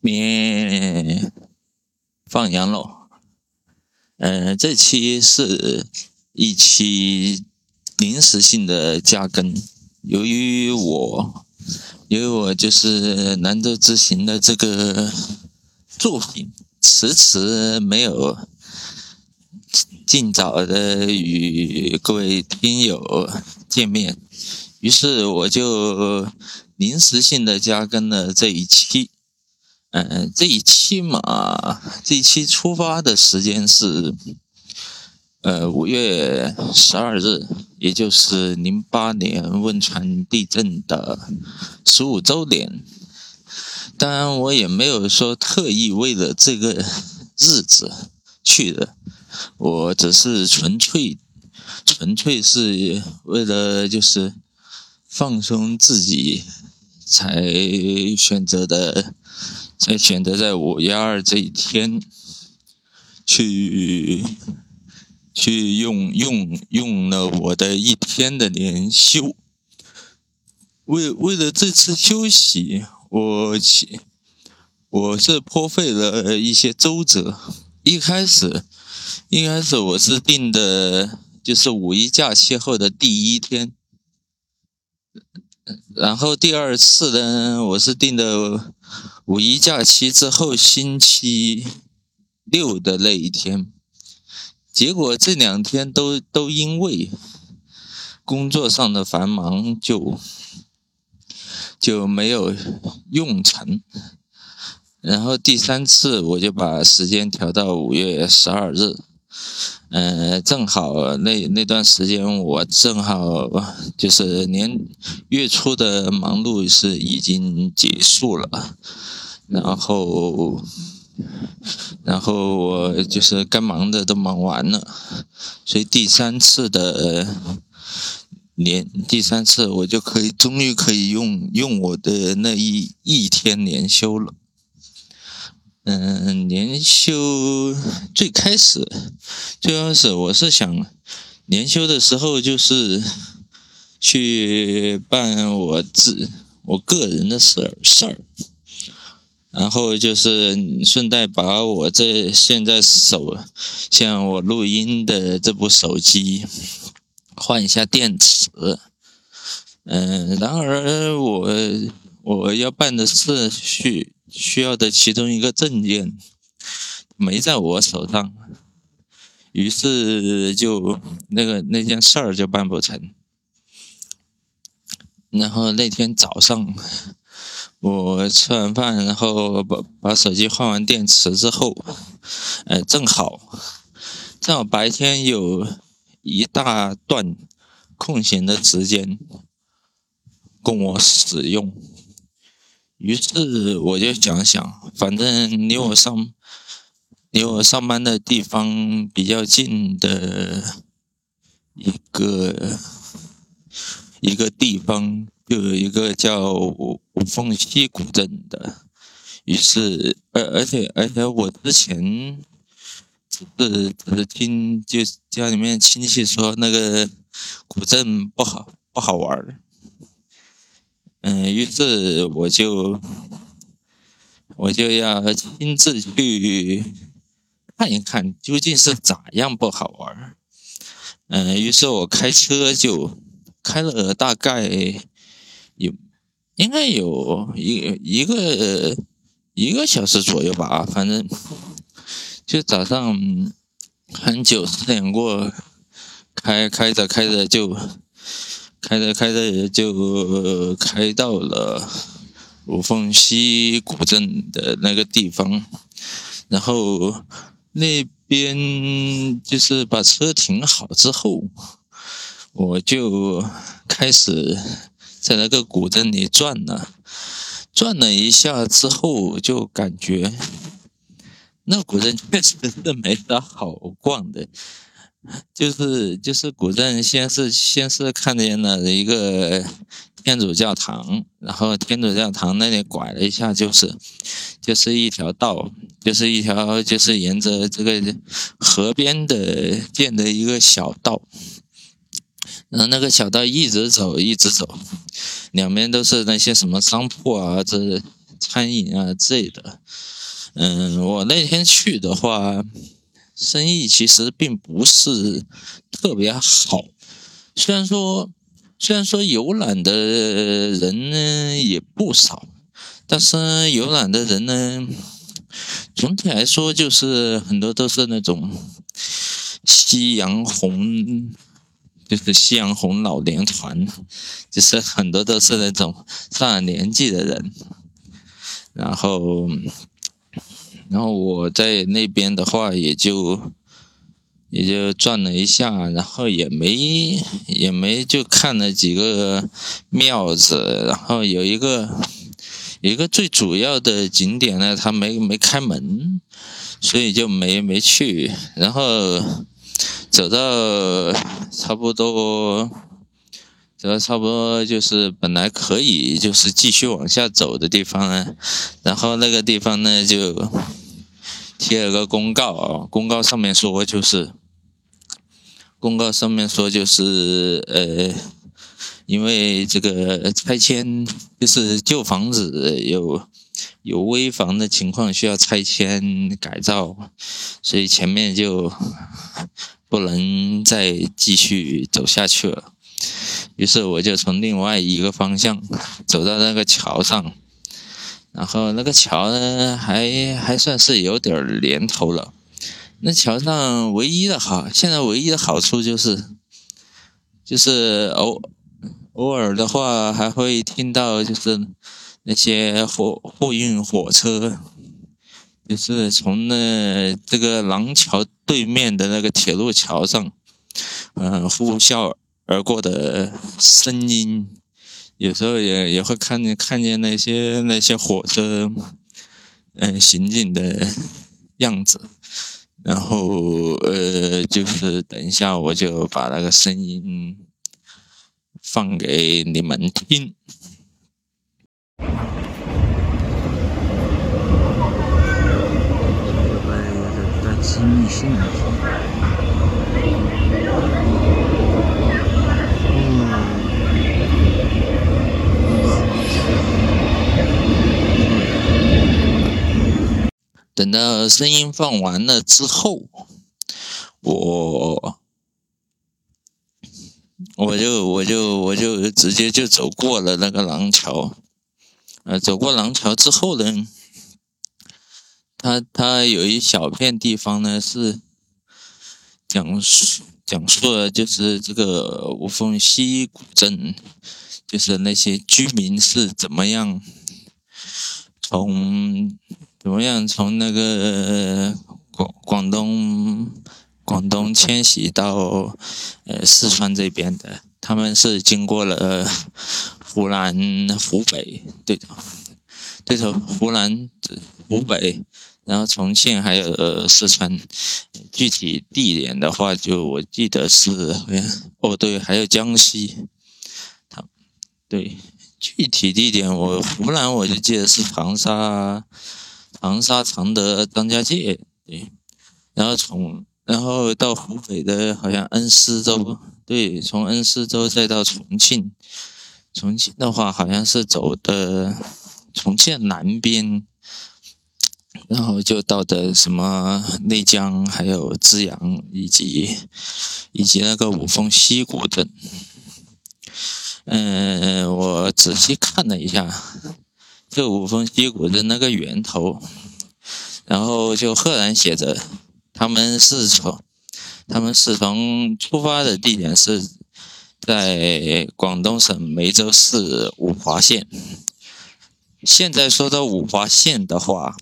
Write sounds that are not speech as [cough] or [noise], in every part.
面放羊喽。嗯，这期是一期临时性的加更，由于我，由于我就是兰州之行的这个作品迟迟没有尽早的与各位听友见面，于是我就临时性的加更了这一期。嗯，这一期嘛，这一期出发的时间是，呃，五月十二日，也就是零八年汶川地震的十五周年。当然，我也没有说特意为了这个日子去的，我只是纯粹，纯粹是为了就是放松自己才选择的。才选择在五幺二这一天，去去用用用了我的一天的年休。为为了这次休息，我我是颇费了一些周折。一开始一开始我是定的，就是五一假期后的第一天。然后第二次呢，我是定的五一假期之后星期六的那一天，结果这两天都都因为工作上的繁忙，就就没有用成。然后第三次我就把时间调到五月十二日。嗯，正好那那段时间我正好就是年月初的忙碌是已经结束了，然后然后我就是该忙的都忙完了，所以第三次的年第三次我就可以终于可以用用我的那一一天年休了。嗯，年休最开始，最开始我是想年休的时候就是去办我自我个人的事事儿，然后就是顺带把我这现在手像我录音的这部手机换一下电池。嗯，然而我我要办的事需。需要的其中一个证件没在我手上，于是就那个那件事儿就办不成。然后那天早上，我吃完饭，然后把把手机换完电池之后，呃，正好正好白天有一大段空闲的时间供我使用。于是我就想想，反正离我上离我上班的地方比较近的一个一个地方，就有一个叫五凤溪古镇的。于是，而而且而且我之前只是只是听就家里面亲戚说那个古镇不好不好玩儿。嗯，于是我就我就要亲自去看一看，究竟是咋样不好玩嗯，于是我开车就开了大概有应该有一一个一个小时左右吧，反正就早上很久四点过，开开着开着就。开着开着就开到了五凤溪古镇的那个地方，然后那边就是把车停好之后，我就开始在那个古镇里转了，转了一下之后，就感觉那古镇确实是没啥好逛的。就是就是古镇，先是先是看见了一个天主教堂，然后天主教堂那里拐了一下，就是就是一条道，就是一条就是沿着这个河边的建的一个小道，然后那个小道一直走一直走，两边都是那些什么商铺啊，这餐饮啊之类的。嗯，我那天去的话，生意其实并不是特别好。虽然说，虽然说游览的人呢也不少，但是游览的人呢，总体来说就是很多都是那种夕阳红。就是夕阳红老年团，就是很多都是那种上了年纪的人，然后，然后我在那边的话，也就也就转了一下，然后也没也没就看了几个庙子，然后有一个有一个最主要的景点呢，它没没开门，所以就没没去，然后。走到差不多，走到差不多就是本来可以就是继续往下走的地方呢，然后那个地方呢就贴了个公告啊，公告上面说就是，公告上面说就是呃，因为这个拆迁就是旧房子有有危房的情况需要拆迁改造，所以前面就。不能再继续走下去了，于是我就从另外一个方向走到那个桥上，然后那个桥呢还还算是有点年头了。那桥上唯一的好，现在唯一的好处就是，就是偶偶尔的话还会听到就是那些货货运火车。就是从那这个廊桥对面的那个铁路桥上，嗯，呼啸而过的声音，有时候也也会看见看见那些那些火车，嗯，行进的样子，然后呃，就是等一下我就把那个声音放给你们听。等到声音放完了之后，我我就我就我就直接就走过了那个廊桥，呃，走过廊桥之后呢。它它有一小片地方呢，是讲述讲述了就是这个五凤溪古镇，就是那些居民是怎么样从怎么样从那个广广东广东迁徙到呃四川这边的，他们是经过了湖南、湖北，对的，对头，湖南、湖北。然后重庆还有四川，具体地点的话，就我记得是，哦对，还有江西，他，对，具体地点我湖南我就记得是长沙，长沙常德张家界，对，然后从然后到湖北的好像恩施州，对，从恩施州再到重庆，重庆的话好像是走的重庆南边。然后就到的什么内江，还有资阳，以及以及那个五峰溪古镇。嗯，我仔细看了一下，这五峰溪古镇那个源头，然后就赫然写着，他们是从他们是从出发的地点是在广东省梅州市五华县。现在说到五华县的话。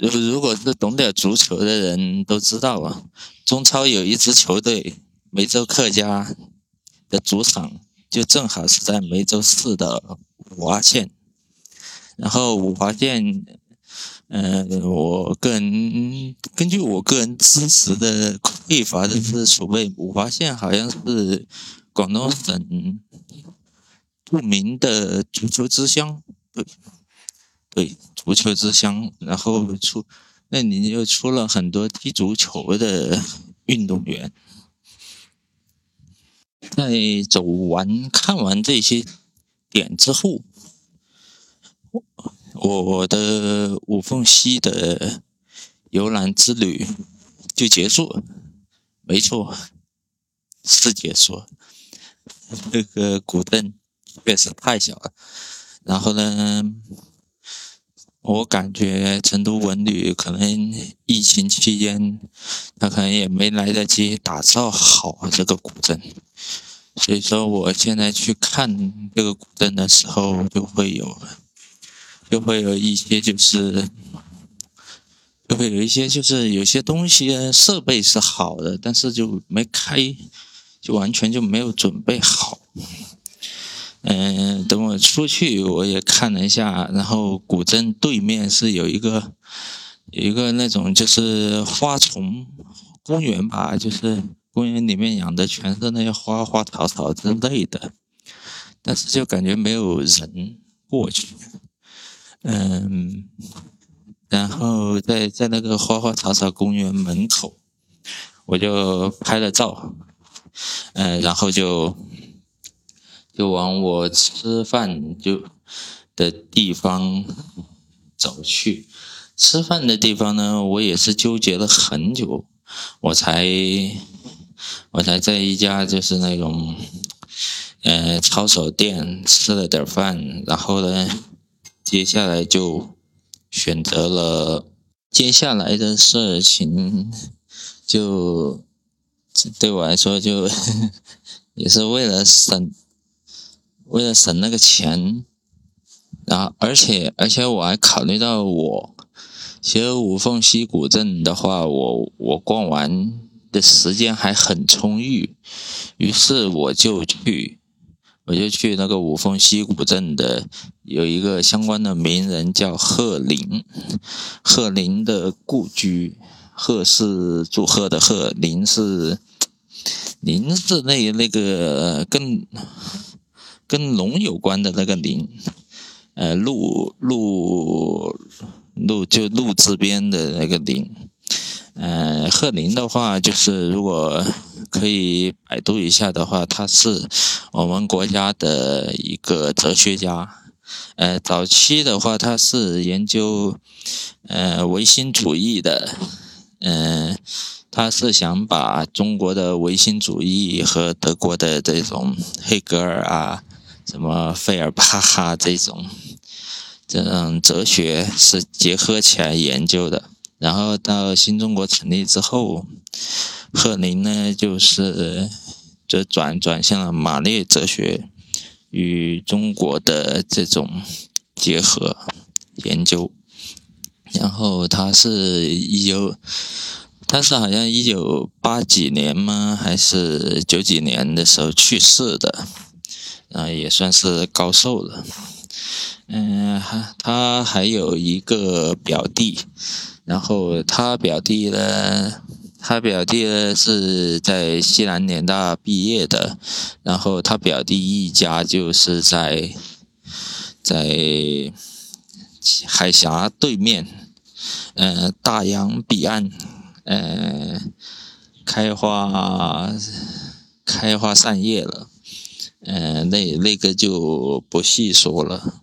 如如果是懂点足球的人都知道啊，中超有一支球队梅州客家的主场就正好是在梅州市的五华县，然后五华县，嗯，我个人根据我个人知识的匮乏的知识储备，五华县好像是广东省著名的足球之乡，对。对，足球之乡，然后出，那你又出了很多踢足球的运动员。在走完看完这些点之后，我我的五凤溪的游览之旅就结束，没错，是结束。这个古镇确实太小了，然后呢，我感觉成都文旅可能疫情期间，他可能也没来得及打造好这个古镇。所以说，我现在去看这个古镇的时候，就会有，就会有一些，就是，就会有一些，就是有些东西设备是好的，但是就没开，就完全就没有准备好。嗯，等我出去，我也看了一下，然后古镇对面是有一个，有一个那种就是花丛公园吧，就是。公园里面养的全是那些花花草草之类的，但是就感觉没有人过去。嗯，然后在在那个花花草草公园门口，我就拍了照。嗯，然后就就往我吃饭就的地方走去。吃饭的地方呢，我也是纠结了很久，我才。我才在一家就是那种，呃，抄手店吃了点饭，然后呢，接下来就选择了接下来的事情，就对我来说就 [laughs] 也是为了省，为了省那个钱，然后而且而且我还考虑到我，其实五凤溪古镇的话，我我逛完。的时间还很充裕，于是我就去，我就去那个五凤溪古镇的有一个相关的名人叫贺林，贺林的故居，贺是祝贺的贺，林是林是那那个更跟龙有关的那个林，呃，鹿鹿鹿就鹿字边的那个林。呃，鹤林的话，就是如果可以百度一下的话，他是我们国家的一个哲学家。呃，早期的话，他是研究呃唯心主义的。嗯，他是想把中国的唯心主义和德国的这种黑格尔啊、什么费尔巴哈这种这种哲学是结合起来研究的。然后到新中国成立之后，贺林呢就是就转转向了马列哲学与中国的这种结合研究。然后他是一九，他是好像一九八几年吗？还是九几年的时候去世的？啊，也算是高寿了。嗯，他还有一个表弟。然后他表弟呢，他表弟呢是在西南联大毕业的，然后他表弟一家就是在在海峡对面，呃，大洋彼岸，呃，开花开花散叶了，呃，那那个就不细说了。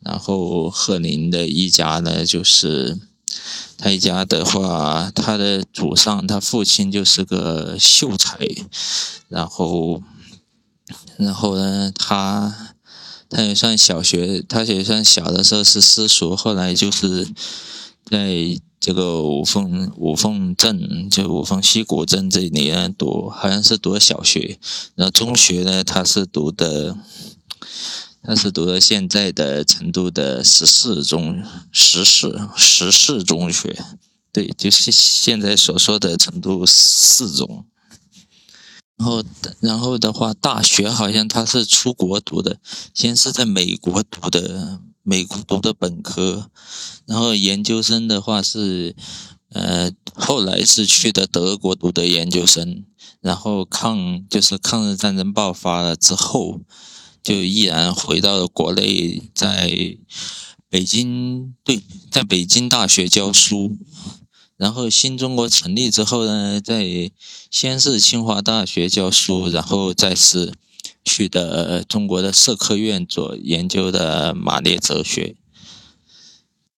然后贺林的一家呢，就是。他一家的话，他的祖上，他父亲就是个秀才，然后，然后呢，他他也算小学，他也算小的时候是私塾，后来就是在这个五凤五凤镇，就五凤溪古镇这里呢读，好像是读小学，然后中学呢，他是读的。他是读的现在的成都的十四中十四十四中学，对，就是现在所说的成都四中。然后，然后的话，大学好像他是出国读的，先是在美国读的，美国读的本科，然后研究生的话是，呃，后来是去的德国读的研究生，然后抗就是抗日战争爆发了之后。就毅然回到了国内，在北京对，在北京大学教书。然后新中国成立之后呢，在先是清华大学教书，然后再是去的中国的社科院做研究的马列哲学。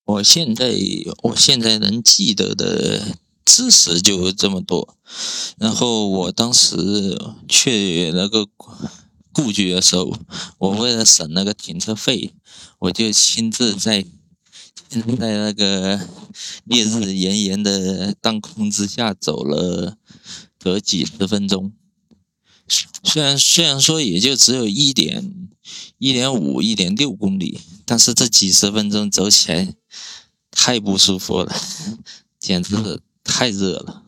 我现在我现在能记得的知识就这么多。然后我当时去那个故居的时候，我为了省那个停车费，我就亲自在在那个烈日炎炎的当空之下走了得几十分钟。虽然虽然说也就只有一点一点五一点六公里，但是这几十分钟走起来太不舒服了，简直是太热了。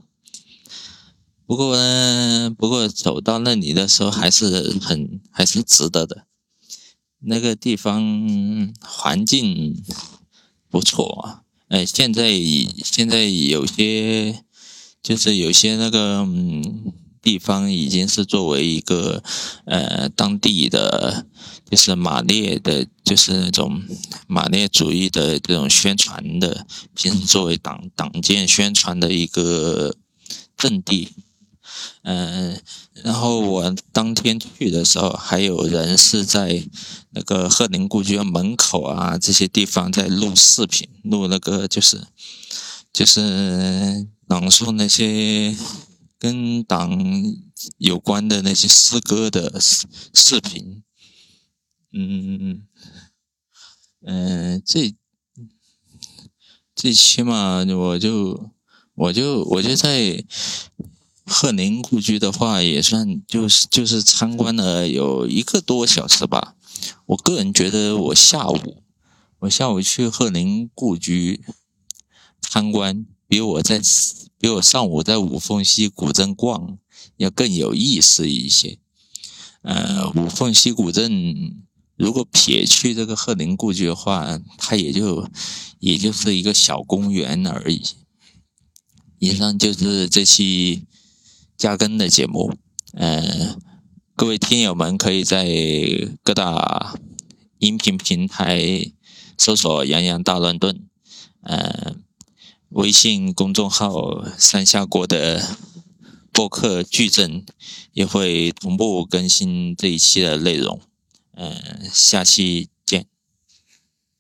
不过呢，不过走到那里的时候还是很还是值得的。那个地方环境不错啊，哎，现在现在有些就是有些那个嗯。地方已经是作为一个呃当地的，就是马列的，就是那种马列主义的这种宣传的，平时作为党党建宣传的一个阵地。嗯，然后我当天去的时候，还有人是在那个鹤林故居门口啊这些地方在录视频，录那个就是就是朗诵那些。跟党有关的那些诗歌的视视频，嗯嗯，这最起码我就我就我就在鹤林故居的话，也算就是就是参观了有一个多小时吧。我个人觉得，我下午我下午去鹤林故居参观，比我在。比我上午在五凤溪古镇逛要更有意思一些。呃，五凤溪古镇如果撇去这个鹤林故居的话，它也就也就是一个小公园而已。以上就是这期加更的节目。呃，各位听友们可以在各大音频平台搜索“杨洋大乱炖”。呃。微信公众号“三下锅”的播客矩阵也会同步更新这一期的内容。嗯，下期